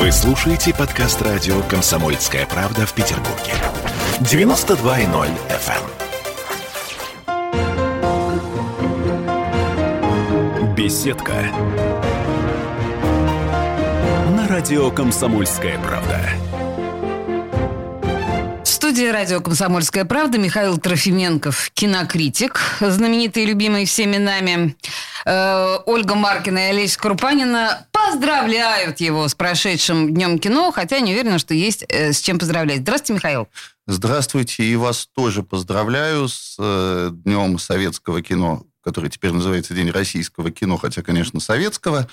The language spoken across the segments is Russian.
Вы слушаете подкаст радио «Комсомольская правда» в Петербурге. 92.0 FM. эм. Беседка. На радио «Комсомольская правда». Студии радио «Комсомольская правда» Михаил Трофименков, кинокритик, знаменитый и любимый всеми нами. Э, Ольга Маркина и Олеся Крупанина поздравляют его с прошедшим Днем кино, хотя не уверена, что есть э, с чем поздравлять. Здравствуйте, Михаил. Здравствуйте, и вас тоже поздравляю с э, Днем советского кино, который теперь называется День российского кино, хотя, конечно, советского,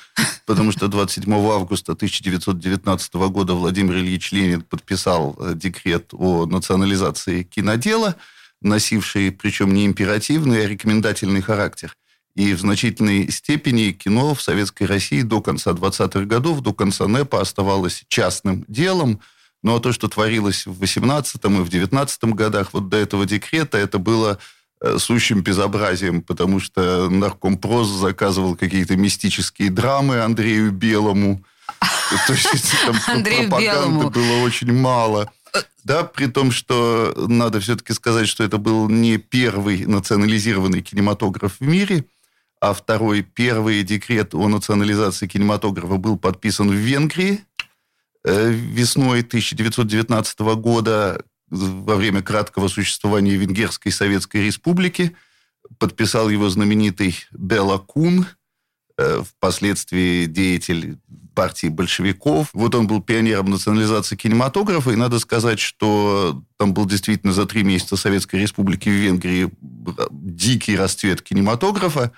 потому что 27 августа 1919 года Владимир Ильич Ленин подписал э, декрет о национализации кинодела, носивший, причем не императивный, а рекомендательный характер – и в значительной степени кино в Советской России до конца 20-х годов, до конца НЭПа оставалось частным делом. Ну, а то, что творилось в 18-м и в 19-м годах, вот до этого декрета, это было э, сущим безобразием, потому что наркомпрос заказывал какие-то мистические драмы Андрею Белому. То есть там пропаганды было очень мало. Да, при том, что надо все-таки сказать, что это был не первый национализированный кинематограф в мире – а второй, первый декрет о национализации кинематографа был подписан в Венгрии э, весной 1919 года во время краткого существования Венгерской Советской Республики. Подписал его знаменитый Бела Кун, э, впоследствии деятель партии большевиков. Вот он был пионером национализации кинематографа, и надо сказать, что там был действительно за три месяца Советской Республики в Венгрии дикий расцвет кинематографа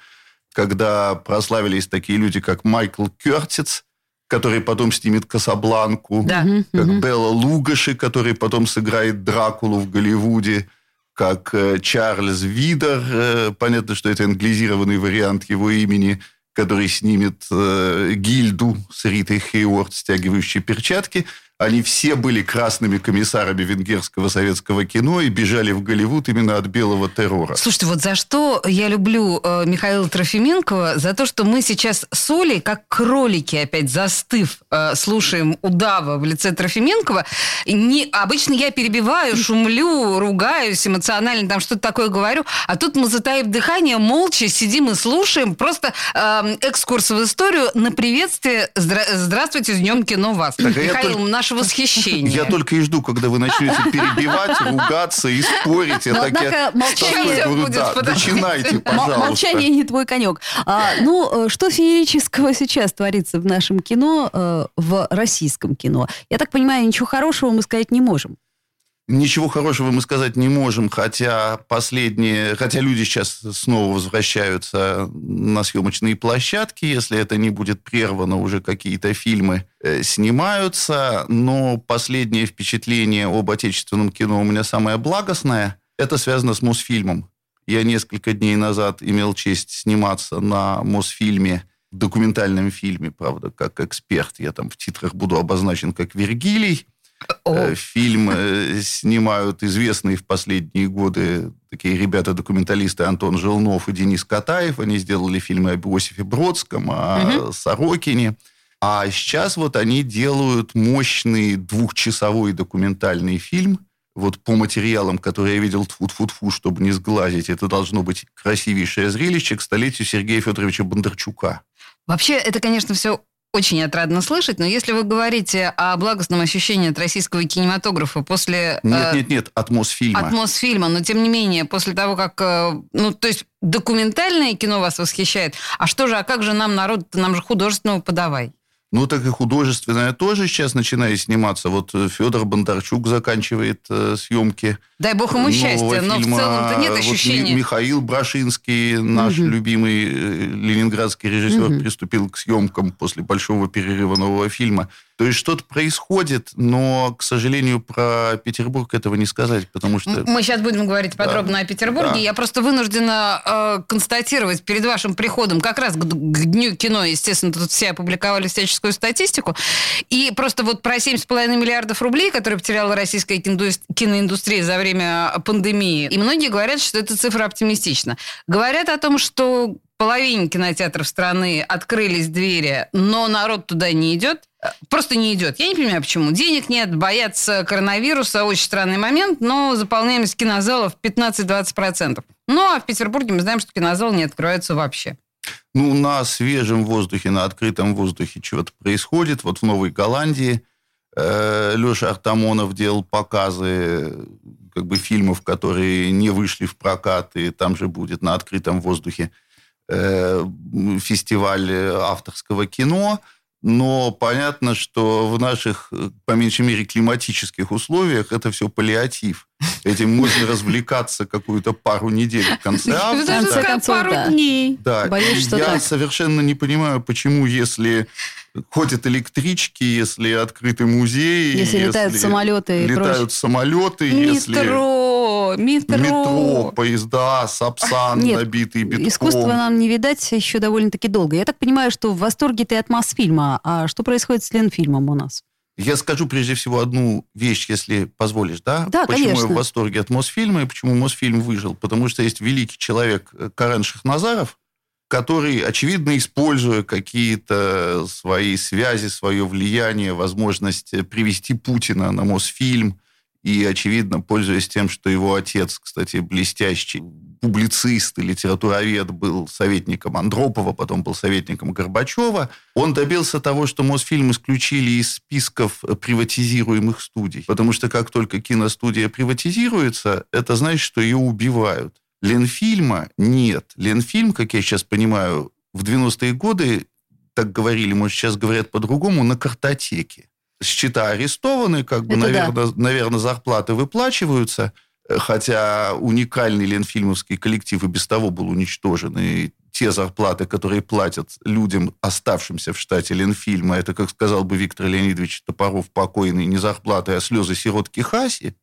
когда прославились такие люди, как Майкл Кертиц, который потом снимет «Касабланку», да. как угу. Белла Лугаши, который потом сыграет Дракулу в Голливуде, как э, Чарльз Видер, э, понятно, что это англизированный вариант его имени, который снимет э, Гильду с Ритой Хейворд, стягивающей перчатки – они все были красными комиссарами венгерского советского кино и бежали в Голливуд именно от белого террора. Слушайте, вот за что я люблю э, Михаила Трофименкова? За то, что мы сейчас с Олей, как кролики, опять застыв, э, слушаем удава в лице Трофименкова. Не, обычно я перебиваю, шумлю, ругаюсь эмоционально, там что-то такое говорю. А тут мы, затаив дыхание, молча сидим и слушаем. Просто э, экскурс в историю на приветствие. Здра- здравствуйте, с Днем кино вас. Так, а Михаил, наш ваше восхищение. Я только и жду, когда вы начнете перебивать, ругаться и спорить. Я так я молчание говорю, да, начинайте, пожалуйста. Молчание не твой конек. А, ну, э, что феерического сейчас творится в нашем кино, э, в российском кино? Я так понимаю, ничего хорошего мы сказать не можем. Ничего хорошего мы сказать не можем, хотя последние, хотя люди сейчас снова возвращаются на съемочные площадки, если это не будет прервано, уже какие-то фильмы э, снимаются, но последнее впечатление об отечественном кино у меня самое благостное. Это связано с Мосфильмом. Я несколько дней назад имел честь сниматься на Мосфильме, документальном фильме, правда, как эксперт. Я там в титрах буду обозначен как Вергилий. О. Э, фильм э, снимают известные в последние годы такие ребята-документалисты Антон Желнов и Денис Катаев. Они сделали фильмы об Иосифе Бродском, о угу. Сорокине. А сейчас вот они делают мощный двухчасовой документальный фильм. Вот по материалам, которые я видел, тфу-тфу-тфу, чтобы не сглазить, это должно быть красивейшее зрелище к столетию Сергея Федоровича Бондарчука. Вообще, это, конечно, все очень отрадно слышать, но если вы говорите о благостном ощущении от российского кинематографа после... Нет, э, нет, нет, от Мосфильма. От Мосфильма, но тем не менее, после того, как... Э, ну, то есть документальное кино вас восхищает, а что же, а как же нам народ, нам же художественного подавай? Ну, так и художественное тоже сейчас начинает сниматься. Вот э, Федор Бондарчук заканчивает э, съемки. Дай бог ему счастья, но в целом-то нет ощущения. Вот Михаил Брашинский, наш угу. любимый э, ленинградский режиссер, угу. приступил к съемкам после большого перерыва нового фильма. То есть что-то происходит, но, к сожалению, про Петербург этого не сказать, потому что... Мы сейчас будем говорить подробно да. о Петербурге. Да. Я просто вынуждена э, констатировать перед вашим приходом, как раз к, к Дню кино, естественно, тут все опубликовали всяческую статистику, и просто вот про 7,5 миллиардов рублей, которые потеряла российская киноиндустрия за время пандемии, и многие говорят, что эта цифра оптимистична. Говорят о том, что половине кинотеатров страны открылись двери, но народ туда не идет. Просто не идет. Я не понимаю, почему. Денег нет, боятся коронавируса, очень странный момент, но заполняемость кинозалов 15-20%. Ну, а в Петербурге мы знаем, что кинозалы не открываются вообще. Ну, на свежем воздухе, на открытом воздухе чего-то происходит. Вот в Новой Голландии э, Леша Артамонов делал показы как бы фильмов, которые не вышли в прокат, и там же будет на открытом воздухе э, фестиваль авторского кино – но понятно, что в наших, по меньшей мере, климатических условиях это все паллиатив. Этим можно развлекаться какую-то пару недель в конце августа. пару дней. Да, Боюсь, что я так. совершенно не понимаю, почему, если ходят электрички, если открыты музеи, Если летают самолеты летают прочее. самолеты, если Метро, метро. метро, поезда, сапсан Нет, набитые битком. Искусство нам не видать еще довольно-таки долго. Я так понимаю, что в восторге ты от Мосфильма. А что происходит с Ленфильмом у нас? Я скажу прежде всего одну вещь, если позволишь, да? Да, почему конечно. я в восторге от Мосфильма и почему Мосфильм выжил? Потому что есть великий человек э, Карен Шахназаров, который, очевидно, используя какие-то свои связи, свое влияние, возможность э, привести Путина на Мосфильм, и, очевидно, пользуясь тем, что его отец, кстати, блестящий публицист и литературовед, был советником Андропова, потом был советником Горбачева, он добился того, что Мосфильм исключили из списков приватизируемых студий. Потому что как только киностудия приватизируется, это значит, что ее убивают. Ленфильма нет. Ленфильм, как я сейчас понимаю, в 90-е годы, так говорили, может, сейчас говорят по-другому, на картотеке. Счета арестованы, как бы, Это да. наверное, наверное, зарплаты выплачиваются, э, хотя уникальный ленфильмовский коллектив и без того был уничтожен, и те зарплаты, которые платят людям, оставшимся в штате Ленфильма, это, как сказал бы Виктор Леонидович Топоров, покойный, не зарплаты, а слезы сиротки Хаси.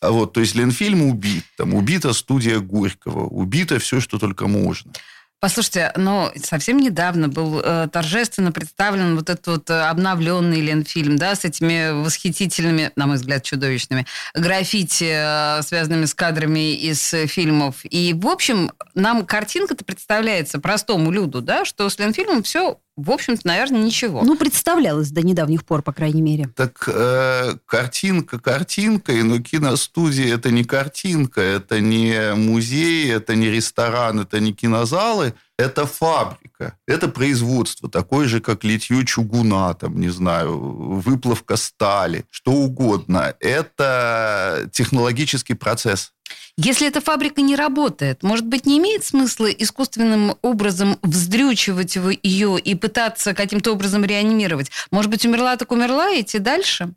А вот, то есть Ленфильм убит, там убита студия Горького, убито все, что только можно. Послушайте, но совсем недавно был э, торжественно представлен вот этот вот э, обновленный Ленфильм, да, с этими восхитительными, на мой взгляд, чудовищными граффити, э, связанными с кадрами из фильмов. И, в общем, нам картинка-то представляется простому люду, да, что с Ленфильмом все, в общем-то, наверное, ничего. Ну, представлялось до недавних пор, по крайней мере. Так э, картинка картинкой, но киностудия это не картинка, это не музей, это не ресторан, это не кинозалы, это фабрика, это производство, такое же, как литье чугуна, там, не знаю, выплавка стали, что угодно. Это технологический процесс. Если эта фабрика не работает, может быть, не имеет смысла искусственным образом вздрючивать ее и пытаться каким-то образом реанимировать? Может быть, умерла так умерла, и идти дальше?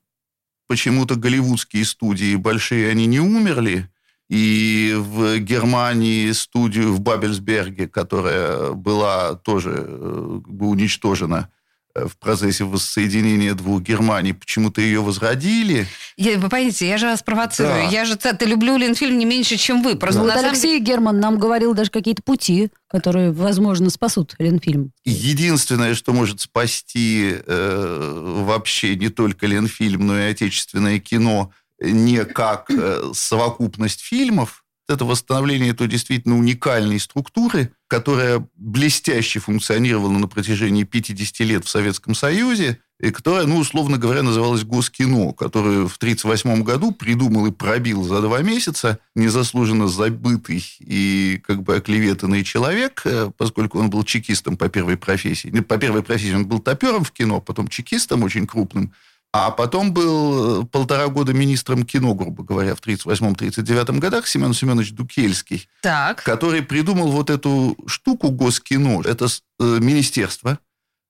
почему-то голливудские студии большие, они не умерли. И в Германии студию в Бабельсберге, которая была тоже э, уничтожена в процессе воссоединения двух Германий, почему-то ее возродили. Я- вы понимаете, я же вас провоцирую. Да. Я же ц- люблю Ленфильм не меньше, чем вы. Просто Ну, на вот самом Алексей Герман нам говорил даже какие-то пути, которые, возможно, спасут Ленфильм. Единственное, что может спасти э, вообще не только Ленфильм, но и отечественное кино, не как э, совокупность фильмов, это восстановление той действительно уникальной структуры, которая блестяще функционировала на протяжении 50 лет в Советском Союзе, и которая, ну, условно говоря, называлась Госкино, которую в 1938 году придумал и пробил за два месяца незаслуженно забытый и как бы оклеветанный человек, э, поскольку он был чекистом по первой профессии. По первой профессии он был топером в кино, потом чекистом очень крупным, а потом был э, полтора года министром кино, грубо говоря, в 1938-1939 годах Семен Семенович Дукельский, Так. который придумал вот эту штуку Госкино. Это э, министерство,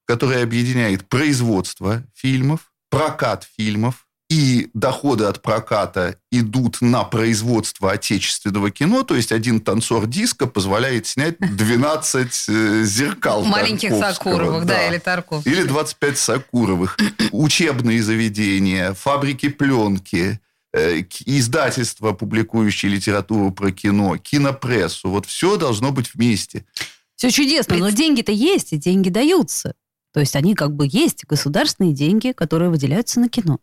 которое объединяет производство фильмов, прокат фильмов, и доходы от проката идут на производство отечественного кино, то есть один танцор диска позволяет снять 12 э, зеркал Маленьких Тарковского, Сакуровых, да, или Тарков. или 25 Сакуровых. Учебные заведения, фабрики пленки, э, издательства, публикующие литературу про кино, кинопрессу. Вот все должно быть вместе. Все чудесно, но деньги-то есть, и деньги даются. То есть они как бы есть, государственные деньги, которые выделяются на кино.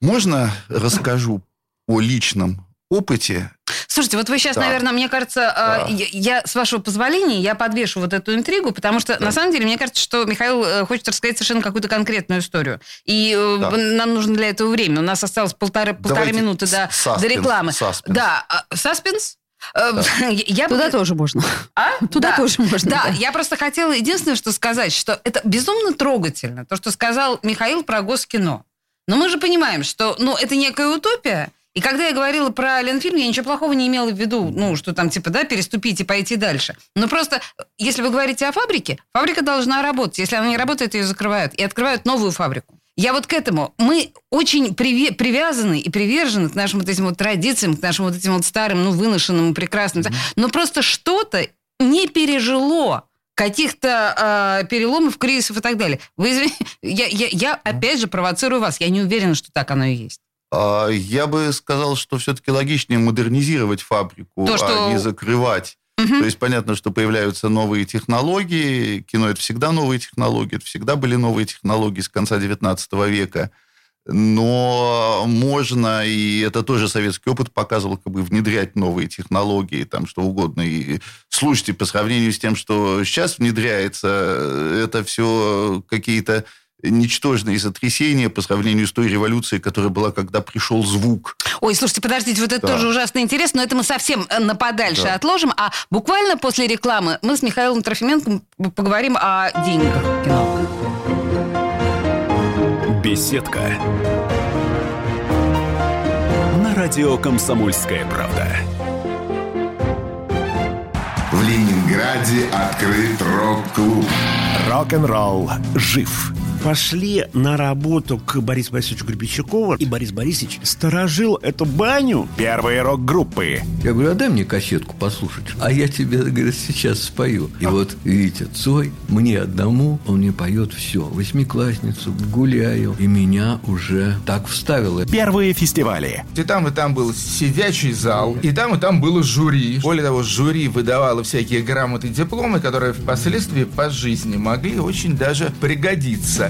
Можно расскажу о личном опыте? Слушайте, вот вы сейчас, Да. наверное, мне кажется, Да. э, я, я, с вашего позволения, я подвешу вот эту интригу, потому что, на самом деле, мне кажется, что Михаил э, хочет рассказать совершенно какую-то конкретную историю. И э, Да. нам нужно для этого время. У нас осталось полторы, полторы минуты до, саспенс, до рекламы. саспенс. Да, а, саспенс? Э, Я бы- Туда тоже можно. А? Туда Да. тоже можно. Да, да. я просто хотела единственное, что сказать, что это безумно трогательно, то, что сказал Михаил про Госкино. Но мы же понимаем, что ну, это некая утопия, и когда я говорила про Ленфильм, я ничего плохого не имела в виду, ну, что там, типа, да, переступить и пойти дальше. Но просто, если вы говорите о фабрике, фабрика должна работать. Если она не работает, ее закрывают. И открывают новую фабрику. Я вот к этому. Мы очень приве- привязаны и привержены к нашим вот этим вот традициям, к нашим вот этим вот старым, ну, выношенным, прекрасным. Но просто что-то не пережило каких-то э, переломов, кризисов и так далее. Вы извините, я, я, я опять же провоцирую вас. Я не уверена, что так оно и есть. А, Я бы сказал, что все-таки логичнее модернизировать фабрику, То, что- а не закрывать. Мгм. То есть понятно, что появляются новые технологии. Кино это всегда новые технологии, это всегда были новые технологии с конца 19 века. Но можно, и это тоже советский опыт показывал, как бы внедрять новые технологии, там что угодно. И слушайте, по сравнению с тем, что сейчас внедряется, это все какие-то ничтожные сотрясения по сравнению с той революцией, которая была, когда пришел звук. Ой, слушайте, подождите, вот это Да. тоже ужасно интересно, но это мы совсем э, на подальше Да. отложим. А буквально после рекламы мы с Михаилом Трофименко поговорим о деньгах кино. Беседка. На радио «Комсомольская правда». В Ленинграде открыт рок-клуб. Рок-н-ролл жив. Пошли на работу к Борису Борисовичу Гребенщикову, и Борис Борисович сторожил эту баню. Первые рок-группы. Я говорю, а дай мне кассетку послушать. А я тебе, говорит, сейчас спою. И вот, видите, Цой мне одному, он мне поет все. Восьмиклассницу, гуляю. И меня уже так вставило. Первые фестивали. И там, и там был сидячий зал, и там, и там было жюри. Более того, жюри выдавало всякие грамоты и дипломы, которые впоследствии по жизни могли очень даже пригодиться.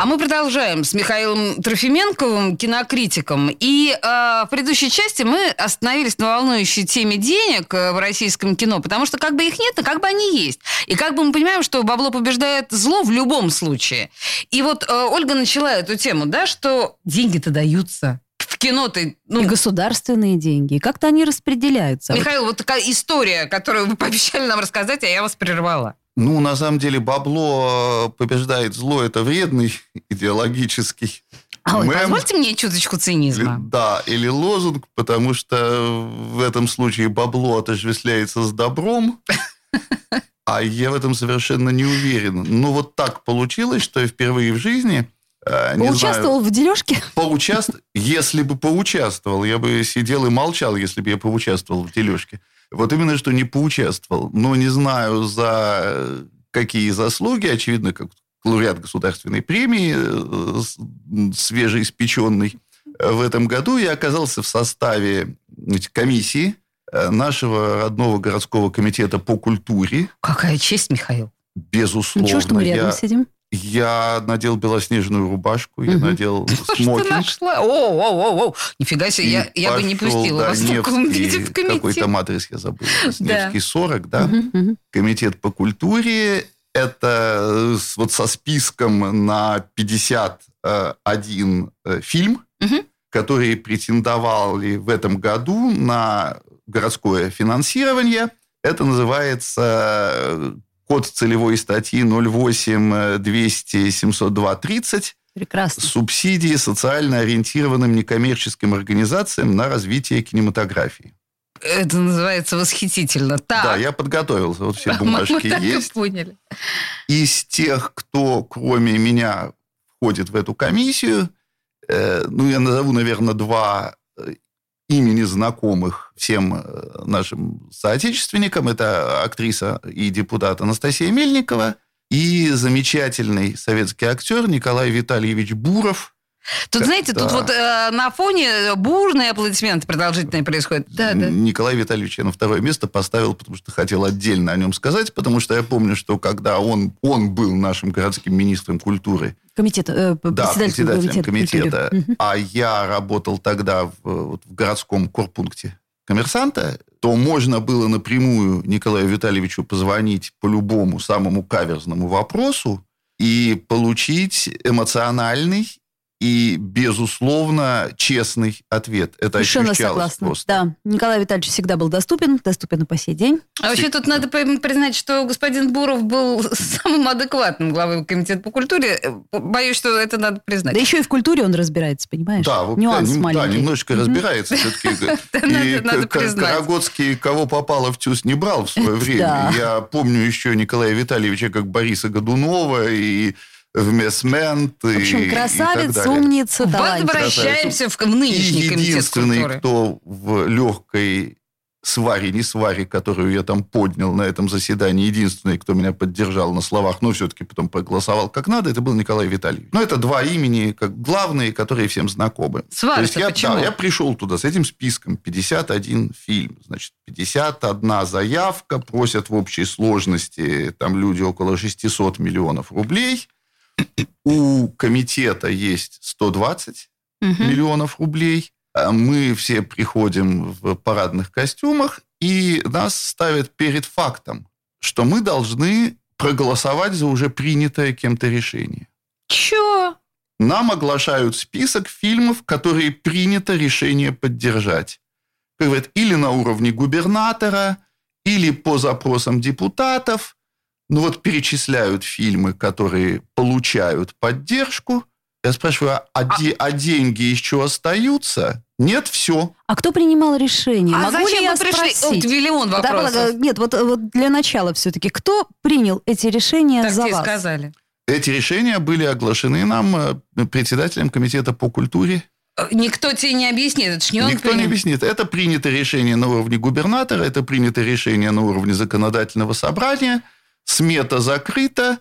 А мы продолжаем с Михаилом Трофименковым, кинокритиком. И э, в предыдущей части мы остановились на волнующей теме денег э, в российском кино, потому что как бы их нет, но как бы они есть. И как бы мы понимаем, что бабло побеждает зло в любом случае. И вот э, Ольга начала эту тему, да, что деньги-то даются. В кино-то... Ну, И государственные деньги. Как-то они распределяются. Михаил, вот такая история, которую вы пообещали нам рассказать, а я вас прервала. Ну, на самом деле, бабло э, побеждает зло. Это вредный идеологический А ой, мем. позвольте мне чуточку цинизма. Да, или лозунг, потому что в этом случае бабло отождествляется с добром, а я в этом совершенно не уверен. Ну, вот так получилось, что я впервые в жизни... э, Поучаствовал знаю, в дележке? поучаст... Если бы поучаствовал, я бы сидел и молчал, если бы я поучаствовал в дележке. Вот именно, что не поучаствовал. Но не знаю, за э, какие заслуги, очевидно, как лауреат государственной премии, э, свежеиспеченный. Э, В этом году я оказался в составе комиссии нашего родного городского комитета по культуре. Какая честь, Михаил. Безусловно. Ничего, что мы рядом я, сидим. Я надел белоснежную рубашку, я надел Что смокинг. нашла? О, о, о, о. Нифига себе, я, я бы не пустила вас в комитет. Какой там адрес я забыл. Невский 40, да? Комитет по культуре. Это э, вот со списком на 51 э, фильм, Мгм. которые претендовали в этом году на городское финансирование. Это называется э, код целевой статьи 08 200 702 30 Прекрасно. субсидии социально ориентированным некоммерческим организациям на развитие кинематографии. Это называется восхитительно. Так. Да, я подготовился. Вот все Мы бумажки так и есть. поняли. Из тех, кто кроме меня входит в эту комиссию, э, ну, я назову, наверное, два имени знакомых всем э, нашим соотечественникам. Это актриса и депутат Анастасия Мельникова и замечательный советский актер Николай Витальевич Буров. Тут, знаете, Да. тут вот э, на фоне бурные аплодисменты продолжительные происходят. Да, да. Николай Витальевич я на второе место поставил, потому что хотел отдельно о нем сказать, потому что я помню, что когда он, он был нашим городским министром культуры, Комитет, э, да, председателем комитета. комитета, культуры. А я работал тогда в, вот в городском корпункте коммерсанта, то можно было напрямую Николаю Витальевичу позвонить по любому самому каверзному вопросу и получить эмоциональный и, безусловно, честный ответ. Это Совершенно согласна. просто. Да, Николай Витальевич всегда был доступен, доступен и по сей день. А вообще тут надо при- признать, что господин Буров был самым адекватным главой комитета по культуре. Боюсь, что это надо признать. Да еще и в культуре он разбирается, понимаешь? Да, вот, Нюанс да, нем- да, маленький. немножечко разбирается все-таки. Надо- признать. Карагодский кого попало в ТЮЗ не брал в свое время. Да. Я помню еще Николая Витальевича как Бориса Годунова и в Месмент. В общем, красавец, умница, талантливый. Возвращаемся в, в нынешний И единственный, кто в легкой сваре, не сваре, которую я там поднял на этом заседании, единственный, кто меня поддержал на словах, но все-таки потом проголосовал как надо, это был Николай Витальевич. Но это два имени как главные, которые всем знакомы. Есть я, почему? да, я пришел туда с этим списком, 51 фильм, значит, 51 заявка, просят в общей сложности, там люди около 600 миллионов рублей. У комитета есть 120 Мгм. миллионов рублей. А Мы все приходим в парадных костюмах, и нас ставят перед фактом, что мы должны проголосовать за уже принятое кем-то решение. Чё? Нам оглашают список фильмов, которые принято решение поддержать. Как говорят, или на уровне губернатора, или по запросам депутатов. Ну вот перечисляют фильмы, которые получают поддержку. Я спрашиваю, а, де- а деньги еще остаются? Нет, все. А кто принимал решение? А Могу зачем ли я вы пришли? спросить? Вот миллион Да, вопросов. полагаю, нет, вот, вот для начала все-таки, кто принял эти решения Так за вас? сказали. Эти решения были оглашены нам э, председателем комитета по культуре. Э, Никто тебе не объяснит, это ж не он Никто не принял. объяснит. Это принято решение на уровне губернатора, это принято решение на уровне законодательного собрания. Смета закрыта.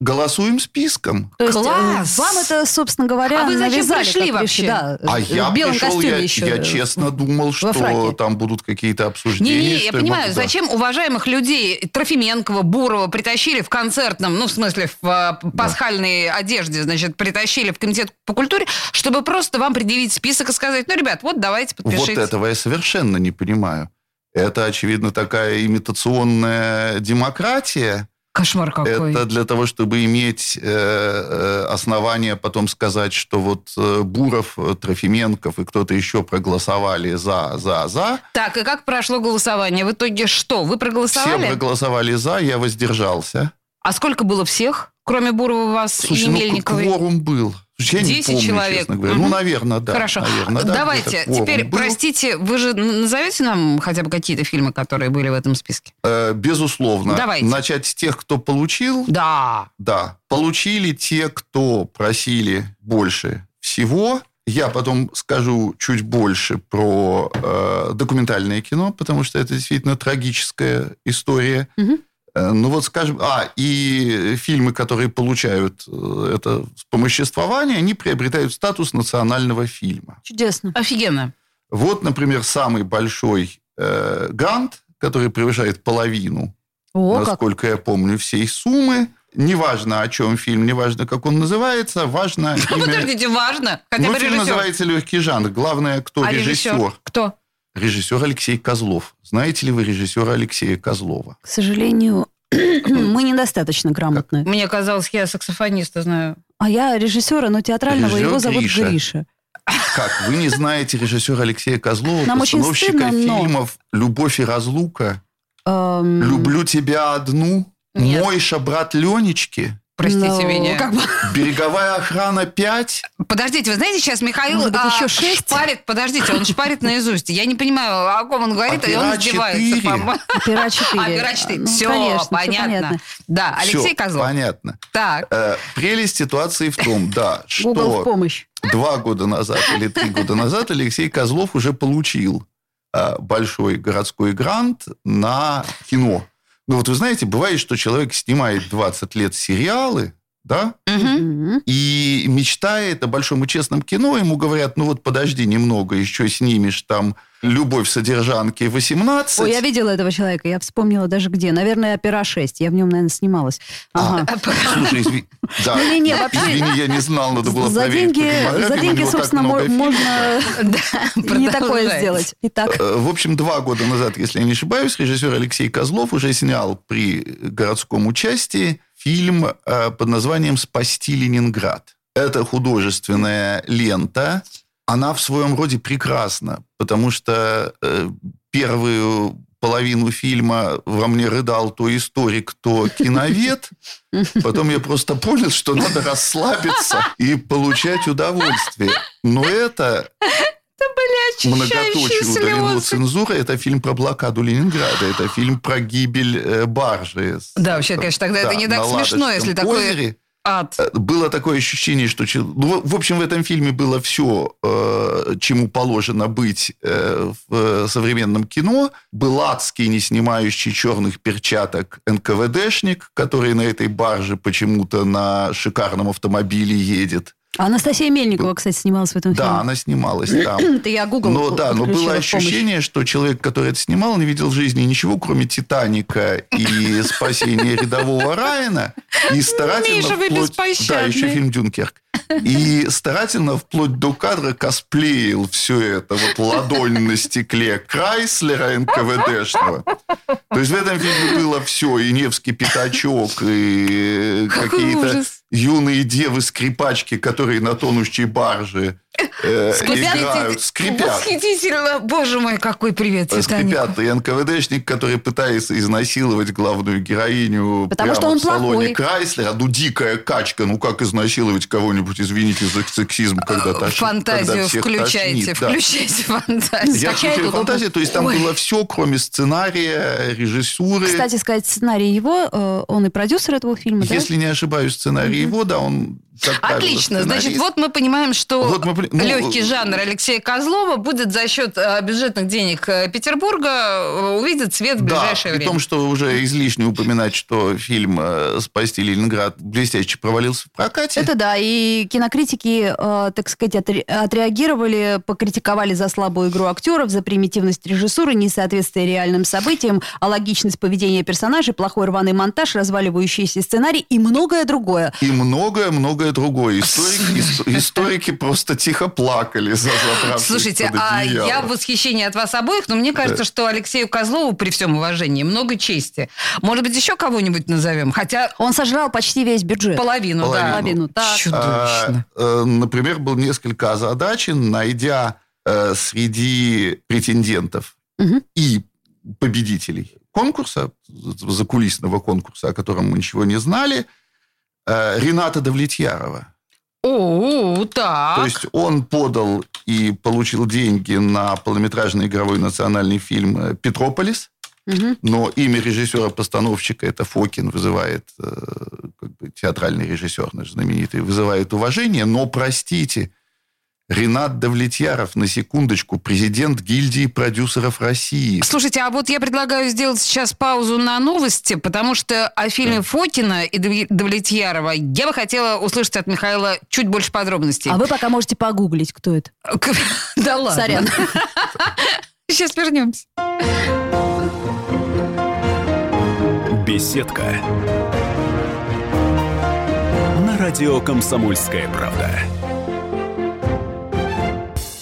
Голосуем списком. То есть э, Класс! вам это, собственно говоря, А вы зачем навязали, пришли как вообще? Да, А я в белом пришел, костюме я, еще. я честно думал, что фраке. там будут какие-то обсуждения. Не-не, я что понимаю, могу- да. зачем уважаемых людей Трофименкова, Бурова притащили в концертном, ну, в смысле, в э, пасхальной одежде, значит, притащили в комитет по культуре, чтобы просто вам предъявить список и сказать, ну, ребят, вот давайте Вот подпишите. этого я совершенно не понимаю. Это, очевидно, такая имитационная демократия. Кошмар какой. Это для того, чтобы иметь э, э, основания потом сказать, что вот э, Буров, э, Трофименков и кто-то еще проголосовали за, за, за. Так, и как прошло голосование? В итоге что? Вы Все проголосовали? проголосовали за, я воздержался. А сколько было всех, кроме Бурова, вас Слушай, и ну Мельниковой? кворум был. Я не 10 помню, человек. Мгм. Ну, наверное, да. Хорошо. наверное, да, Давайте, теперь, был. простите, вы же назовете нам хотя бы какие-то фильмы, которые были в этом списке? Э, безусловно. Давайте. Начать с тех, кто получил. Да. Да. Получили те, кто просили больше всего. Я потом скажу чуть больше про э, документальное кино, потому что это действительно трагическая история. Мгм. Э, Ну вот скажем, а, и фильмы, которые получают э, это вспомоществование, они приобретают статус национального фильма. Чудесно. Офигенно. Вот, например, самый большой э, грант, который превышает половину О, как. насколько я помню, всей суммы. Неважно, о чем фильм, неважно, как он называется, важно Ну, имя... подождите, важно. Хотя Ну, фильм называется «Легкий жанр». Главное, кто А режиссер. режиссер? Кто? Режиссер Алексей Козлов. Знаете ли вы режиссера Алексея Козлова? К сожалению, мы недостаточно грамотны. Мне казалось, я саксофониста знаю. А я режиссера, но театрального, Режиссер его зовут Гриша. Гриша. Как, вы не знаете режиссера Алексея Козлова, Нам очень постановщика стыдно, но- фильмов «Любовь и разлука», Эм, «Люблю тебя одну», Нет. «Мойша, брат Ленечки», Простите ну, меня. как бы- «Береговая охрана 5», Подождите, вы знаете, сейчас Михаил Может быть, а, еще шесть? шпарит, подождите, он шпарит наизусть. Я не понимаю, о ком он говорит, и он Опера издевается. 4. по-моему. Опера 4. Опера 4. Ну, Все, конечно, всё понятно. Да, Алексей Всё, Козлов. понятно. Так. Э, прелесть ситуации в том, да, Google в что помощь. два года назад или три года назад Алексей Козлов уже получил а, большой городской грант на кино. Ну вот вы знаете, бывает, что человек снимает 20 лет сериалы, да, Мгм. и мечтает о большом и честном кино, ему говорят, ну вот подожди немного, еще снимешь там «Любовь содержанки 18». Ой, я видела этого человека, я вспомнила даже где. Наверное, «Опера 6». Я в нем, наверное, снималась. Ага. Слушай, изви- да, Не-не-не, вообще- извини, я не знал, надо было За проверить деньги, за деньги, собственно, можно Да, не такое сделать. Итак, Э, В общем, два года назад, если я не ошибаюсь, режиссер Алексей Козлов уже снял при городском участии фильм э, под названием «Спасти Ленинград». Это художественная лента. Она в своем роде прекрасна, потому что э, первую половину фильма во мне рыдал то историк, то киновед. Потом я просто понял, что надо расслабиться и получать удовольствие. Но это многоточие слезы. цензура. Это фильм про блокаду Ленинграда. Это фильм про гибель э, баржи. Да, вообще, конечно, тогда это не так смешно, если такое-. Ад. Э, Было такое ощущение, что... ну, в общем, в этом фильме было все, чему положено быть э, в э, современном кино. Был адский, не снимающий черных перчаток НКВДшник, который на этой барже почему-то на шикарном автомобиле едет. Анастасия Мельникова, кстати, снималась в этом Да, фильме. она снималась там. Это я Google Но да, но было ощущение, что человек, который это снимал, не видел в жизни ничего, кроме Титаника и спасения рядового Райана. И старательно Миша, вы вплоть-. Да, еще фильм Дюнкерк. И старательно вплоть до кадра косплеил все это. Вот ладонь на стекле Крайслера НКВДшного. То есть в этом фильме было все. И Невский пятачок, и Какой какие-то ужас. Юные девы-скрипачки, которые на тонущей барже э, Скрипят? играют, скрипят. Восхитительно. Боже мой, какой привет, Титанику. Скрипят. И НКВДшник, который пытается изнасиловать главную героиню Потому прямо что он в салоне плохой. Крайслера. Ну, дикая качка. Ну, как изнасиловать кого-нибудь, извините за сексизм, когда тошнит, когда Фантазию всех включайте, тошнит, да. включайте фантазию. Я туда. фантазию, то есть там Ой. было все, кроме сценария, режиссуры. Кстати сказать, сценарий его, э, он и продюсер этого фильма, да? Если не ошибаюсь, сценарий его, да, он... Отлично. Значит, вот мы понимаем, что Вот мы ну, легкий жанр Алексея Козлова будет за счет э, бюджетных денег э, Петербурга э, увидит свет в ближайшее да, время. при том, что уже излишне упоминать, что фильм э, «Спасти Ленинград» блестяще провалился в прокате. Это да, и кинокритики, э, так сказать, отре- отреагировали, покритиковали за слабую игру актеров, за примитивность режиссуры, несоответствие реальным событиям, алогичность поведения персонажей, плохой рваный монтаж, разваливающийся сценарий и многое другое. И многое-многое другое. Историки, ис- историки просто тихо плакали, за Слушайте, а я в восхищении от вас обоих, но мне кажется, что Алексею Козлову, при всем уважении, много чести. Может быть, еще кого-нибудь назовем? Хотя Он сожрал почти весь бюджет. половину, да. Половину, так. Чудовищно. А, э, например, был несколько озадачен, найдя э, среди претендентов и победителей конкурса, закулисного конкурса, о котором мы ничего не знали, Рената Давлетьярова. О, так. То есть он подал и получил деньги на полнометражный игровой национальный фильм э, «Петрополис», Мгм. но имя режиссера-постановщика, это Фокин, вызывает, э, как бы, театральный режиссер наш знаменитый, вызывает уважение, но, простите, Ренат Давлетьяров, на секундочку, президент гильдии продюсеров России. Слушайте, а вот я предлагаю сделать сейчас паузу на новости, потому что о фильме Фокина и Дав- Давлетьярова я бы хотела услышать от Михаила чуть больше подробностей. А вы пока можете погуглить, кто это. Да ладно. Сорян. Сейчас вернемся. Беседка. На радио «Комсомольская правда».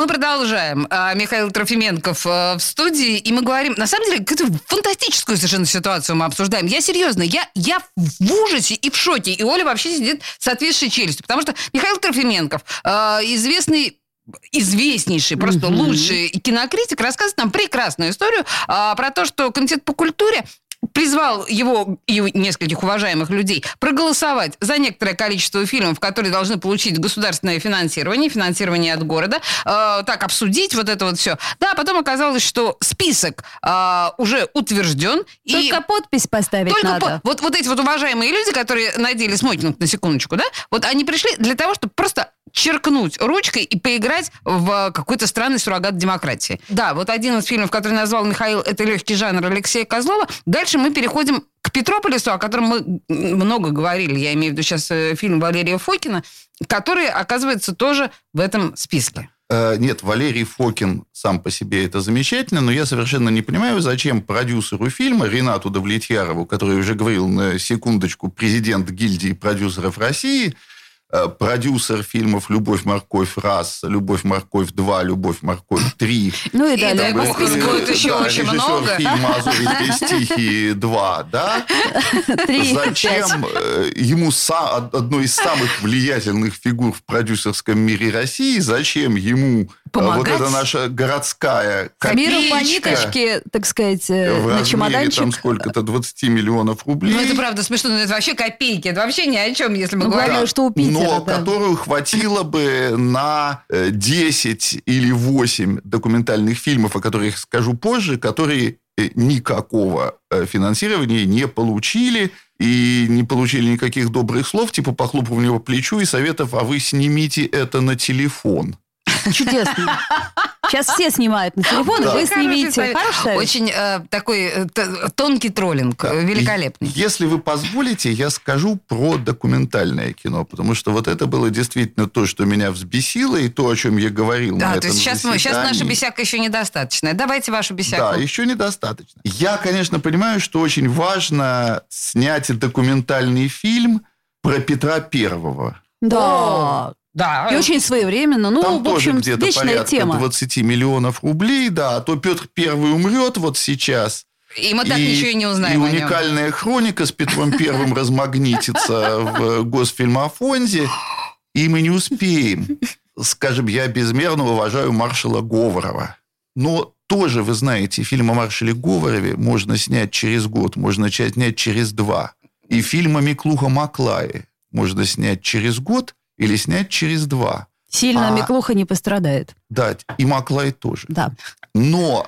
Мы продолжаем. А, Михаил Трофименков э, в студии, и мы говорим, на самом деле, какую-то фантастическую совершенно ситуацию мы обсуждаем. Я серьезно, я, я в ужасе и в шоке, и Оля вообще сидит с отвисшей челюстью, потому что Михаил Трофименков, э, известный известнейший, просто mm-hmm. лучший кинокритик, рассказывает нам прекрасную историю а, про то, что Комитет по культуре призвал его и нескольких уважаемых людей проголосовать за некоторое количество фильмов, которые должны получить государственное финансирование, финансирование от города, э, так обсудить вот это вот все. Да, потом оказалось, что список э, уже утвержден. Только и подпись поставить только надо. По, вот, вот эти вот уважаемые люди, которые надели смокинг на секундочку, да, вот они пришли для того, чтобы просто черкнуть ручкой и поиграть в какой-то странный суррогат демократии. Да, вот один из фильмов, который назвал Михаил, это «Легкий жанр» Алексея Козлова. Дальше мы переходим к Петрополису, о котором мы много говорили. Я имею в виду сейчас э, фильм Валерия Фокина, который оказывается тоже в этом списке. Э, нет, Валерий Фокин сам по себе это замечательно, но я совершенно не понимаю, зачем продюсеру фильма Ренату Давлетьярову, который уже говорил на секундочку президент гильдии продюсеров России, продюсер фильмов «Любовь, морковь» раз, «Любовь, морковь» два, «Любовь, морковь» три. Ну и далее. по списку будет еще да, очень много. фильма «Азовские стихи» два, да? Три, Зачем э, ему одной из самых влиятельных фигур в продюсерском мире России, зачем ему Помогать? вот эта наша городская копеечка. Миру по ниточке, так сказать, на чемоданчик. там сколько-то 20 миллионов рублей. Ну, это правда смешно, но это вообще копейки. Это вообще ни о чем, если мы ну, говорим. Главное, что у Питера, Но да. которую хватило бы на 10 или 8 документальных фильмов, о которых скажу позже, которые никакого финансирования не получили и не получили никаких добрых слов, типа похлопывания по плечу и советов, а вы снимите это на телефон. Чудесно. Сейчас все снимают на телефон, да. вы снимите. Хороший Очень э, такой э, тонкий троллинг, да. великолепный. Если вы позволите, я скажу про документальное кино, потому что вот это было действительно то, что меня взбесило, и то, о чем я говорил да, на то этом есть сейчас, мы, сейчас наша бесяка еще недостаточная. Давайте вашу бесяку. Да, еще недостаточно. Я, конечно, понимаю, что очень важно снять документальный фильм про Петра Первого. Да. Да. И очень своевременно. Ну, Там в общем, тоже где-то вечная порядка тема. 20 миллионов рублей, да. А то Петр Первый умрет вот сейчас. И мы так ничего и не узнаем И уникальная хроника с Петром Первым размагнитится в Госфильмофонде, и мы не успеем. Скажем, я безмерно уважаю маршала Говорова. Но тоже, вы знаете, фильм о маршале Говорове можно снять через год, можно снять через два. И фильм о Миклуха Маклае можно снять через год – или снять через два. Сильно а, Миклуха не пострадает. Да, и Маклай тоже. Да. Но,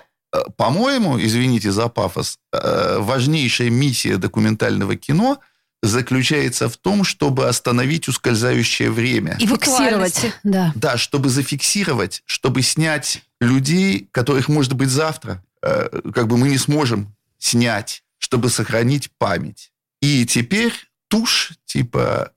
по-моему, извините за пафос, важнейшая миссия документального кино заключается в том, чтобы остановить ускользающее время. И фиксировать. Да. да, чтобы зафиксировать, чтобы снять людей, которых, может быть, завтра как бы мы не сможем снять, чтобы сохранить память. И теперь тушь типа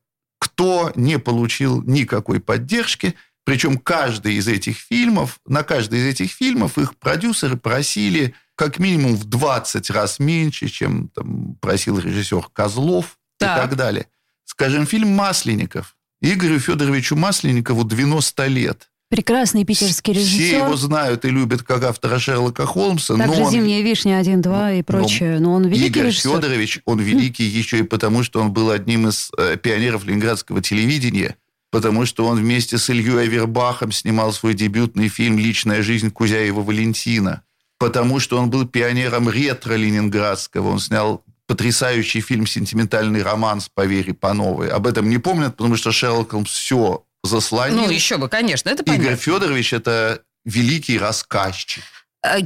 кто не получил никакой поддержки. Причем каждый из этих фильмов, на каждый из этих фильмов их продюсеры просили как минимум в 20 раз меньше, чем там, просил режиссер Козлов так. и так далее. Скажем, фильм «Масленников». Игорю Федоровичу Масленникову 90 лет. Прекрасный питерский режиссер. Все его знают и любят как автора Шерлока Холмса. Также но он... «Зимняя вишня 1-2» и прочее. Но, но он великий Игорь режиссер. Федорович, он великий еще и потому, что он был одним из э, пионеров ленинградского телевидения, потому что он вместе с Ильей Авербахом снимал свой дебютный фильм «Личная жизнь Кузяева Валентина», потому что он был пионером ретро-ленинградского. Он снял потрясающий фильм «Сентиментальный романс» по Вере Пановой. Об этом не помнят, потому что Шерлок Холмс все заслонил. Ну, еще бы, конечно, это понятно. Игорь Федорович – это великий рассказчик.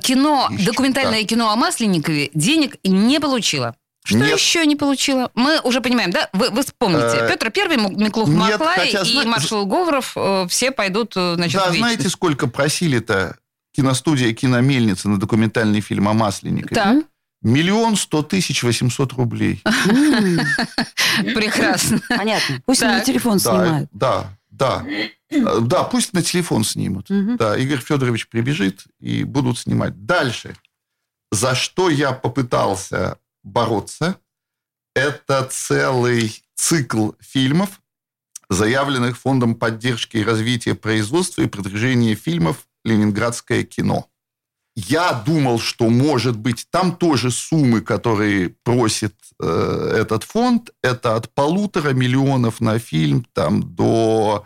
Кино, еще, документальное да. кино о Масленникове денег не получило. Что Нет. еще не получила? Мы уже понимаем, да? Вы, вы вспомните. Э, Петр Первый, Миклух нет, Маклай хотя, и зна- маршал Говоров э, все пойдут, э, значит, Да, знаете, сколько просили-то киностудия «Киномельница» на документальный фильм о Масленникове? Так. Миллион сто тысяч восемьсот рублей. Прекрасно. Понятно. Пусть на телефон Да, снимают. да, да. Э, Да, пусть на телефон снимут. Мгм. Да, Игорь Федорович прибежит и будут снимать. Дальше. За что я попытался бороться, это целый цикл фильмов заявленных Фондом поддержки и развития производства и продвижения фильмов «Ленинградское кино». Я думал, что, может быть, там тоже суммы, которые просит э, этот фонд, это от полутора миллионов на фильм там, до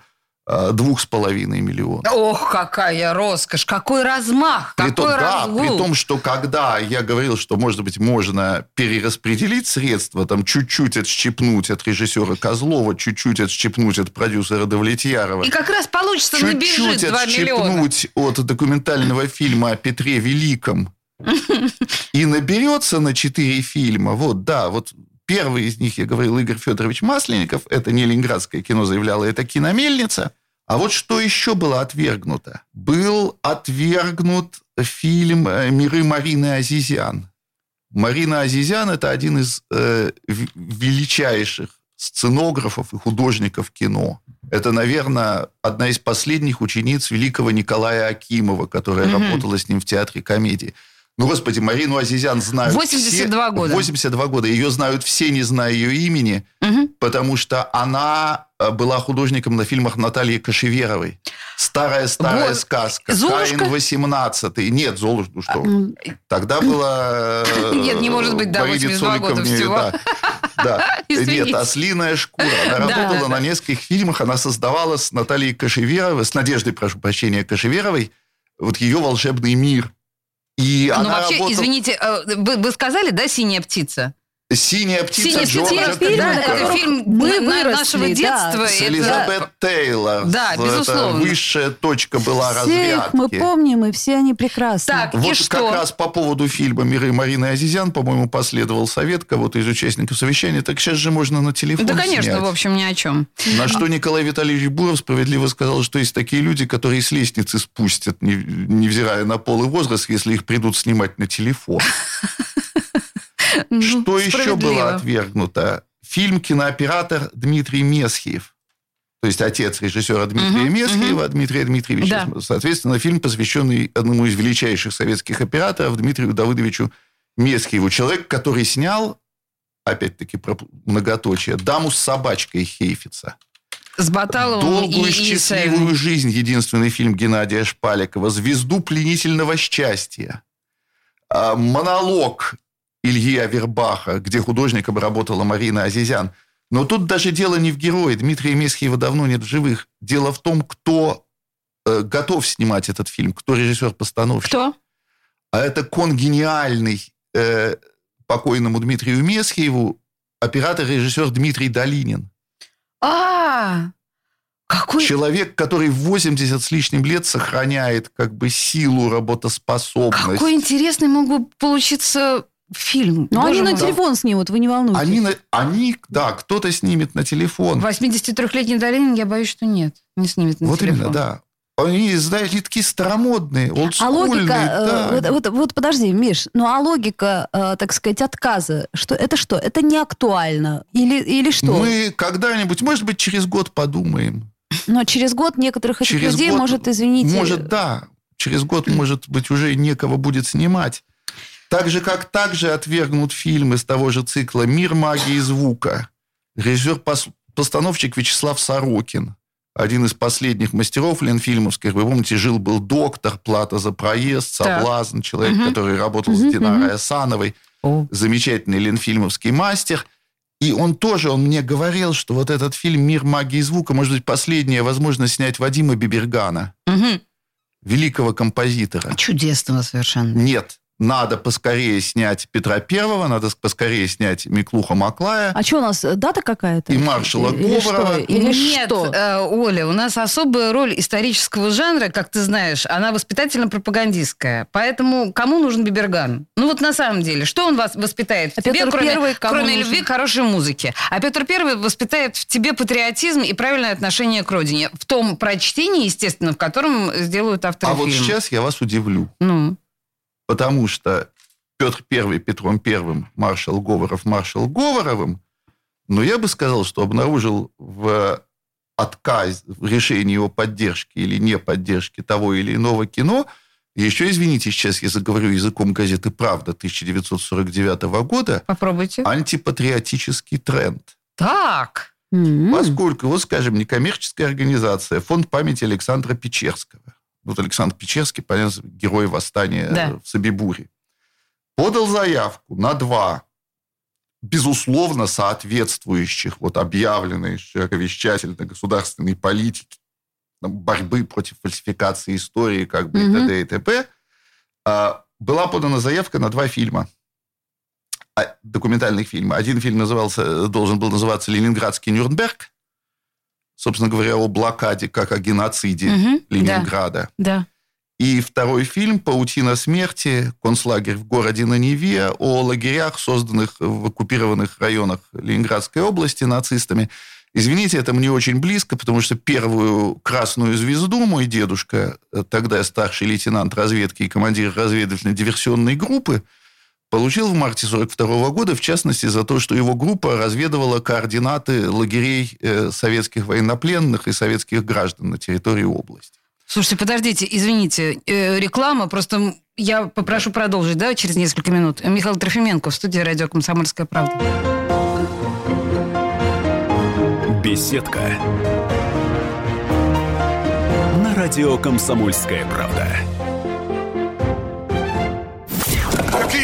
двух с половиной миллионов. Ох, какая роскошь, какой размах, При какой том, да, разгул. при том, что когда я говорил, что, может быть, можно перераспределить средства, там чуть-чуть отщипнуть от режиссера Козлова, чуть-чуть отщипнуть от продюсера Давлетьярова, И как раз получится, набежит чуть-чуть 2 миллиона. отщипнуть от документального фильма о Петре Великом и наберется на четыре фильма. Вот, да, вот первый из них, я говорил, Игорь Федорович Масленников, это не ленинградское кино заявляло, это киномельница. А вот что еще было отвергнуто? Был отвергнут фильм э, «Миры Марины Азизян». Марина Азизян – это один из э, величайших сценографов и художников кино. Это, наверное, одна из последних учениц великого Николая Акимова, которая Мгм. работала с ним в театре комедии. Ну, господи, Марину Азизян знают 82 все. года. 82 года. Ее знают все, не зная ее имени, Мгм. потому что она э, была художником на фильмах Натальи Кашеверовой. Старая-старая Вот. сказка. «Золушка»? Каин 18 Нет, Золушка, ну что. Тогда было... э, Нет, не может быть, да, Марине 82 года Цоликовне, всего. да. Да. Извините. Нет, «Ослиная шкура». Она Да, работала да, на нескольких фильмах. Она создавала с Натальей Кашеверовой, с Надеждой, прошу прощения, Кашеверовой, вот ее волшебный мир. И Ну, она вообще, работала... извините, э, вы, вы сказали, да, «Синяя птица»? «Синяя птица» «Синяя птица» Джорджа это фильм, да, это фильм Мы на- выросли, нашего да. детства. С это- Элизабет Тейлор. Да, Это безусловно. высшая точка была Все их мы разрядки. помним, и все они прекрасны. Так, и Вот что? как раз по поводу фильма «Миры Марины Азизян», по-моему, последовал совет кого-то из участников совещания. Так сейчас же можно на телефон Да, конечно, снять. в общем, ни о чем. На что Николай Витальевич Буров справедливо сказал, что есть такие люди, которые с лестницы спустят, не- невзирая на пол и возраст, если их придут снимать на телефон. Что еще было отвергнуто? Фильм «Кинооператор» Дмитрий Месхиев. То есть отец режиссера Дмитрия Мгм, Месхиева, Дмитрия Дмитриевича. Да. Соответственно, фильм, посвященный одному из величайших советских операторов Дмитрию Давыдовичу Месхиеву. Человек, который снял, опять-таки, про многоточие, «Даму с собачкой» Хейфица. С Баталовым «Долгую и, и счастливую Исаевым. жизнь» единственный фильм Геннадия Шпаликова. «Звезду пленительного счастья». А, Монолог Ильи Авербаха, где художником работала Марина Азизян. Но тут даже дело не в герое. Дмитрия Месхиева давно нет в живых. Дело в том, кто э, готов снимать этот фильм, кто режиссер-постановщик. Кто? А это конгениальный э, покойному Дмитрию Месхиеву оператор и режиссер Дмитрий Долинин. А, какой... Человек, который в 80 с лишним лет сохраняет как бы силу, работоспособность. Какой интересный мог бы получиться фильм. Но Боже они на телефон снимут, вы не волнуйтесь. Они, на- они, да, кто-то снимет на телефон. 83-летний Долинин, я боюсь, что нет. Не снимет на вот телефон. именно, да. Они, знаете, такие старомодные, А олдскульные. логика, э, да. вот, вот, вот подожди, Миш, ну а логика, э, так сказать, отказа, что это что? Это не актуально? Или, или что? Мы когда-нибудь, может быть, через год подумаем. Но через год некоторых этих Через людей год, может, извините... Может, да. Через год, может быть, уже некого будет снимать. Так же, как также отвергнут фильм из того же цикла «Мир магии звука». Режиссер-постановщик Вячеслав Сорокин. Один из последних мастеров Ленфильмовских. Вы помните, жил-был доктор, плата за проезд, Так. соблазн, человек, Мгм. который работал с Мгм, Динарой Асановой. Замечательный ленфильмовский мастер. И он тоже, он мне говорил, что вот этот фильм «Мир магии звука» может быть последняя возможность снять Вадима Бибергана, Мгм. великого композитора. Чудесного совершенно. Нет, надо поскорее снять Петра Первого, надо поскорее снять Миклуха Маклая. А что у нас, э, дата какая-то? И маршала Или Говорова. что? Или Нет, что? э, Оля, у нас особая роль исторического жанра, как ты знаешь, она воспитательно-пропагандистская. Поэтому кому нужен Биберган? Ну вот на самом деле, что он вас воспитает в А тебе, Петр кроме, Первый кому кроме нужен? любви к хорошей музыке? А Петр Первый воспитает в тебе патриотизм и правильное отношение к родине. В том прочтении, естественно, в котором сделают авторы А вот фильма. сейчас я вас удивлю, Ну, потому что Петр Первый Петром Первым, маршал Говоров маршал Говоровым, но я бы сказал, что обнаружил в отказ в решении о поддержке или не поддержке того или иного кино, еще, извините, сейчас я заговорю языком газеты «Правда» 1949 года, попробуйте. антипатриотический тренд. Так. Поскольку, вот скажем, некоммерческая организация, фонд памяти Александра Печерского, вот Александр Печерский, понятно, герой восстания Да. в Собибуре, подал заявку на два безусловно соответствующих вот объявленной широковещательной государственной политики там, борьбы против фальсификации истории, как бы и Мгм. т.д. и т.п., а, была подана заявка на два фильма. А, Документальных фильма. Один фильм назывался, должен был называться «Ленинградский Нюрнберг», собственно говоря, о блокаде, как о геноциде да. Ленинграда. Да. И второй фильм «Паутина смерти. Концлагерь в городе на Неве» о лагерях, созданных в оккупированных районах Ленинградской области нацистами. Извините, это мне очень близко, потому что первую красную звезду мой дедушка, э, тогда старший лейтенант разведки и командир разведывательной диверсионной группы, получил в марте 1942 года, в частности, за то, что его группа разведывала координаты лагерей э, советских военнопленных и советских граждан на территории области. Слушайте, подождите, извините, э, реклама, просто я попрошу продолжить, да, через несколько минут. Михаил Трофименко в студии радио «Комсомольская правда». Беседка. На радио «Комсомольская правда».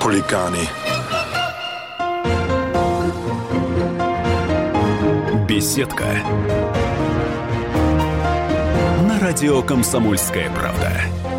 Хулиганы. Беседка. На радио «Комсомольская правда».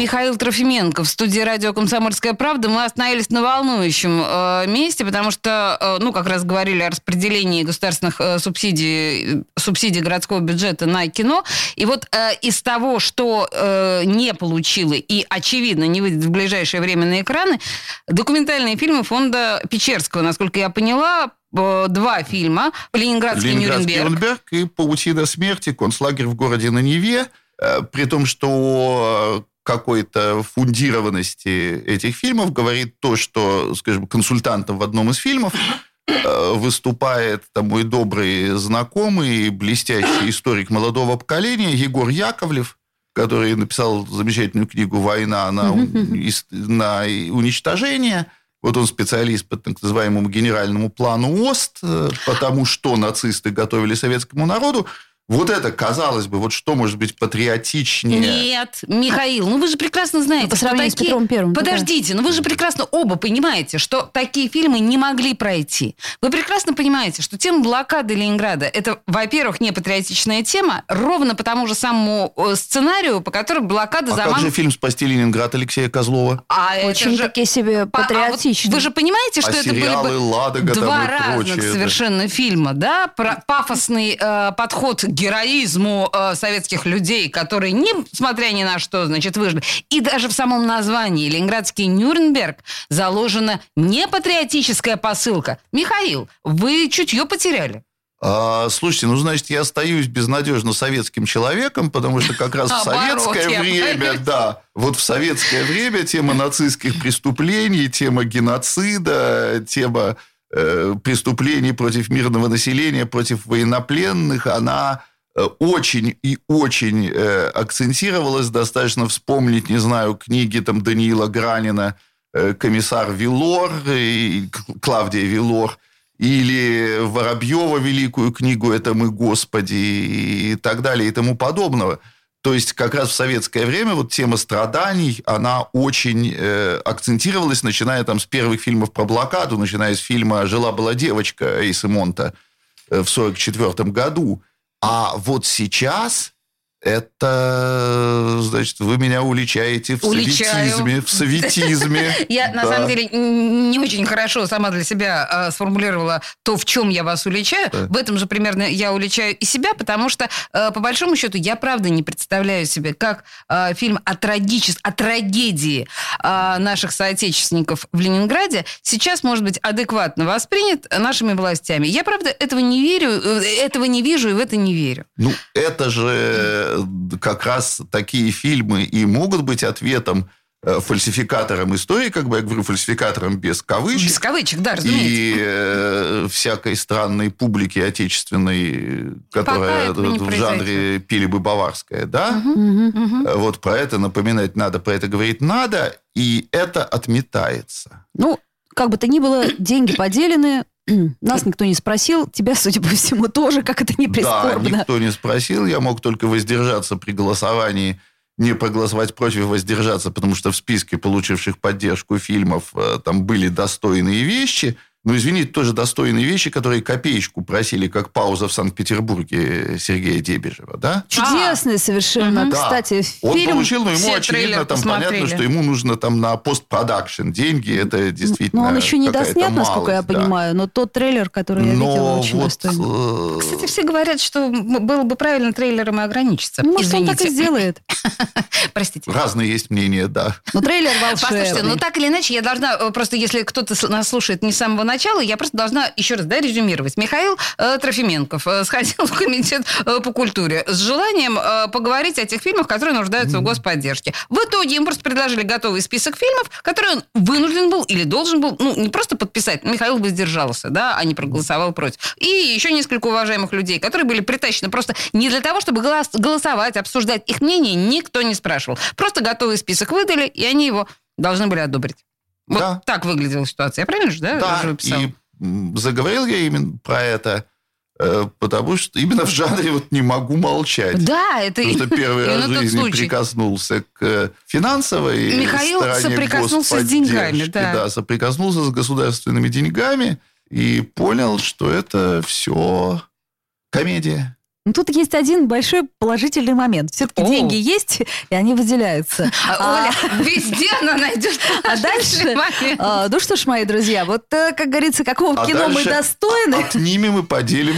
Михаил Трофименко в студии радио «Комсомольская правда». Мы остановились на волнующем э, месте, потому что, э, ну, как раз говорили о распределении государственных э, субсидий, субсидий городского бюджета на кино. И вот э, из того, что э, не получило и, очевидно, не выйдет в ближайшее время на экраны, документальные фильмы фонда Печерского, насколько я поняла, э, два фильма «Ленинградский, Ленинградский Нюрнберг». Нюрнберг и «Паутина смерти», концлагерь в городе на Неве. Э, При том, что какой-то фундированности этих фильмов говорит то, что, скажем, консультантом в одном из фильмов э, выступает там, мой добрый знакомый, блестящий историк молодого поколения Егор Яковлев, который написал замечательную книгу «Война на, на уничтожение». Вот он специалист по так называемому генеральному плану ОСТ, э, потому что нацисты готовили советскому народу. Вот это, казалось бы, вот что может быть патриотичнее? Нет, Михаил, ну вы же прекрасно знаете, по что сравнению с такие... Петром Первым, да. Подождите, ну вы же прекрасно оба понимаете, что такие фильмы не могли пройти. Вы прекрасно понимаете, что тема блокады Ленинграда это, во-первых, не патриотичная тема, ровно по тому же самому э, сценарию, по которому блокада А заман... как же фильм «Спасти Ленинград» Алексея Козлова? А это Очень же- такие себе По- а вот вы же понимаете, что А это были сериалы бы «Ладога» два разных прочее, да. совершенно фильма, да? Про пафосный э, подход к героизму э, советских людей, которые, несмотря ни на что, значит, выжили. И даже в самом названии «Ленинградский Нюрнберг» заложена не патриотическая посылка. Михаил, вы чутье потеряли. А, слушайте, ну, значит, я остаюсь безнадежно советским человеком, потому что как раз в советское время, да, вот в советское время тема нацистских преступлений, тема геноцида, тема э, преступлений против мирного населения, против военнопленных, она очень и очень э, акцентировалась. Достаточно вспомнить, не знаю, книги там Даниила Гранина э, «Комиссар Вилор» и Клавдия Вилор, или Воробьева великую книгу «Это мы, Господи» и так далее и тому подобного. То есть как раз в советское время вот тема страданий, она очень э, акцентировалась, начиная там с первых фильмов про блокаду, начиная с фильма «Жила-была девочка» Эйса Монта э, в 1944 году. А вот сейчас Это, значит, вы меня уличаете в Уличаю. советизме, в советизме. Я, на самом деле, не очень хорошо сама для себя э, сформулировала то, в чем я вас уличаю. В этом же примерно я уличаю и себя, потому что, э, по большому счету, я правда не представляю себе, как э, фильм о, трагичес- о трагедии наших соотечественников в Ленинграде сейчас может быть адекватно воспринят нашими властями. Я, правда, этого не верю, э, этого не вижу и в это не верю. Ну, это же как раз такие фильмы и могут быть ответом э, фальсификаторам истории, как бы я говорю, фальсификаторам без кавычек. Без кавычек, да, разумеется. И э, всякой странной публики отечественной, которая в жанре пили бы баварская, да? Э, Вот про это напоминать надо, про это говорить надо, и это отметается. Ну, как бы то ни было, деньги поделены, нас никто не спросил, тебя, судя по всему, тоже, как это не Да, прискорбно. никто не спросил, я мог только воздержаться при голосовании, не проголосовать против, воздержаться, потому что в списке получивших поддержку фильмов э, там были достойные вещи. Ну, извините, тоже достойные вещи, которые копеечку просили, как пауза в Санкт-Петербурге Сергея Дебежева, да? Чудесный совершенно, Да. кстати, Он фильм. получил, но ему все очевидно, там понятно, что ему нужно там на постпродакшн деньги, это действительно Ну, он еще не доснят, насколько я малость, да. понимаю, но тот трейлер, который я видела, Но очень вот, достойный. э, Кстати, все говорят, что было бы правильно трейлером и ограничиться. Ну, может, он Извините. так и сделает. Простите. разные есть мнения, да. Но трейлер волшебный. Послушайте, ну так или иначе, я должна, э, просто если кто-то нас слушает не с самого начала, я просто должна еще раз да, резюмировать. Михаил э, Трофименков э, сходил в комитет э, по культуре с желанием э, поговорить о тех фильмах, которые нуждаются в господдержке. В итоге им просто предложили готовый список фильмов, которые он вынужден был или должен был, ну, не просто подписать, Михаил бы сдержался, да, а не проголосовал против. И еще несколько уважаемых людей, которые были притащены просто не для того, чтобы голос- голосовать, обсуждать их мнение, никто не спрашивал. Просто готовый список выдали, и они его должны были одобрить. Вот Да. так выглядела ситуация. Я правильно же, да? Да, писала? и заговорил я именно про это, э, потому что именно в жанре вот не могу молчать. Да, это Потому что первый раз в жизни случай. прикоснулся к финансовой Михаил стороне соприкоснулся с деньгами, да. да, соприкоснулся с государственными деньгами и понял, что это все комедия. Ну, Тут есть один большой положительный момент. Все-таки деньги есть, и они выделяются. А, Оля, везде она найдет. А дальше, а, ну что ж, мои друзья, вот, э, как говорится, какого А кино мы достойны, Отнимем и поделим.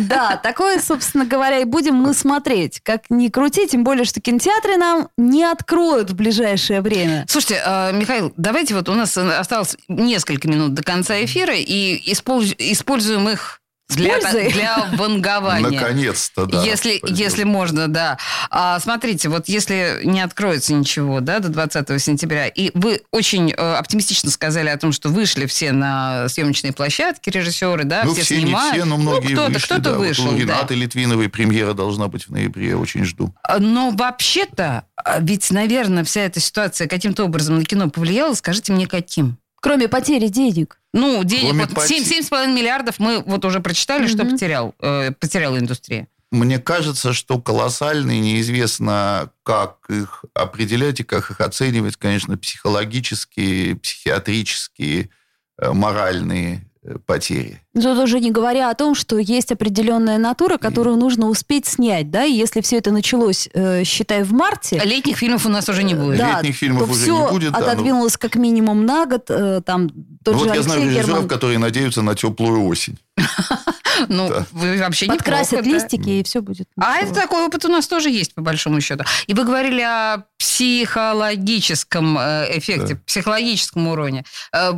да, такое, собственно говоря, и будем мы смотреть. Как ни крути, тем более, что кинотеатры нам не откроют в ближайшее время. Слушайте, Михаил, давайте вот у нас осталось несколько минут до конца эфира, и использ- используем их для, пользой. для вангования. Наконец-то, да. если, если можно, да. А, смотрите, вот если не откроется ничего да, до 20 сентября, и вы очень э, оптимистично сказали о том, что вышли все на съемочные площадки, режиссеры, да, Ну, все, все, не снимают. все, но многие ну, кто-то, вышли. кто-то да. Вот вышел, у да. Ренаты Литвиновой премьера должна быть в ноябре, я очень жду. А, Но вообще-то, а, ведь, наверное, вся эта ситуация каким-то образом на кино повлияла. Скажите мне, каким? Кроме потери денег. Ну, денег, Кроме вот 7, 7,5 миллиардов мы вот уже прочитали, что Мгм. потерял, э, потеряла индустрия. Мне кажется, что колоссальные, неизвестно, как их определять и как их оценивать, конечно, психологические, психиатрические, э, моральные э, потери. Тут уже не говоря о том, что есть определенная натура, которую нужно успеть снять, да, и если все это началось, э, считай, в марте, Летних фильмов у нас уже не будет. да, Летних фильмов то уже все не будет, да, ну. отодвинулось как минимум на год, э, там тот Ну, же вот я знаю Алексей режиссеров, Герман которые надеются на теплую осень. Ну, Да. вы вообще неплохо, да. листики, и все будет. А это такой опыт у нас тоже есть, по большому счету. И вы говорили о психологическом э, эффекте, Да. психологическом уроне. Э,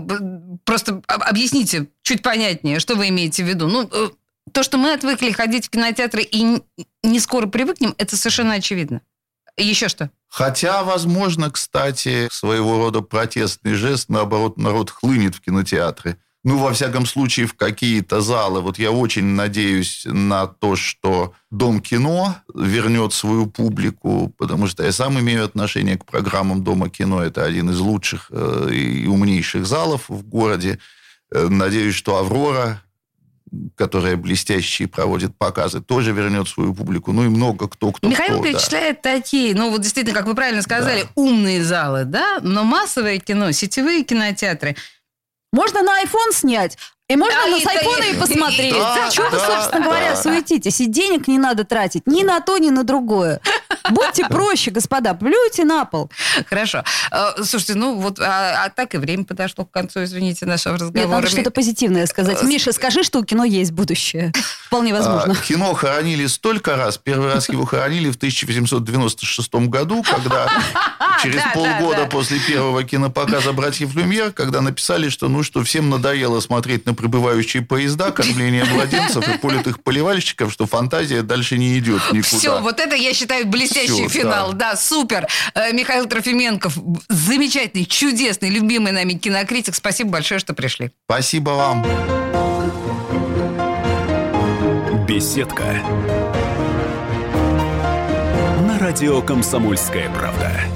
Просто об- объясните чуть понятнее, что вы имеете в виду. Ну, э, то, что мы отвыкли ходить в кинотеатры и не скоро привыкнем, это совершенно очевидно. Еще что? Хотя, возможно, кстати, своего рода протестный жест, наоборот, народ хлынет в кинотеатры. Ну, во всяком случае, в какие-то залы. Вот я очень надеюсь на то, что Дом кино вернет свою публику, потому что я сам имею отношение к программам Дома кино. Это один из лучших э, и умнейших залов в городе. Э, Надеюсь, что Аврора, которая блестящие проводит показы, тоже вернет свою публику. Ну и много кто, кто Михаил кто, да. перечисляет такие, ну вот действительно, как вы правильно сказали, умные залы, да, но массовое кино, сетевые кинотеатры, Можно на iPhone снять, И можно А, на и- с айфона и и- посмотреть. Да, Чего вы, да, собственно да. говоря, суетитесь? И денег не надо тратить ни на то, ни на другое. Будьте проще, господа, плюйте на пол. Хорошо. Э, Слушайте, ну вот, а, а так и время подошло к концу, извините, нашего Нет, разговора. надо что-то позитивное сказать. Миша, скажи, что у кино есть будущее. Вполне возможно. А, кино хоронили столько раз. Первый раз его хоронили в 1896 году, когда через Да, да, полгода да. после первого кинопоказа «Братьев Люмьер», когда написали, что ну что всем надоело смотреть на прибывающие поезда, кормление младенцев и политых поливальщиков, что фантазия дальше не идет никуда. Все, вот это я считаю блестящий Всё, финал. Да. супер. Э, Михаил Трофименков, замечательный, чудесный, любимый нами кинокритик. Спасибо большое, что пришли. Спасибо вам. Беседка. На радио «Комсомольская правда».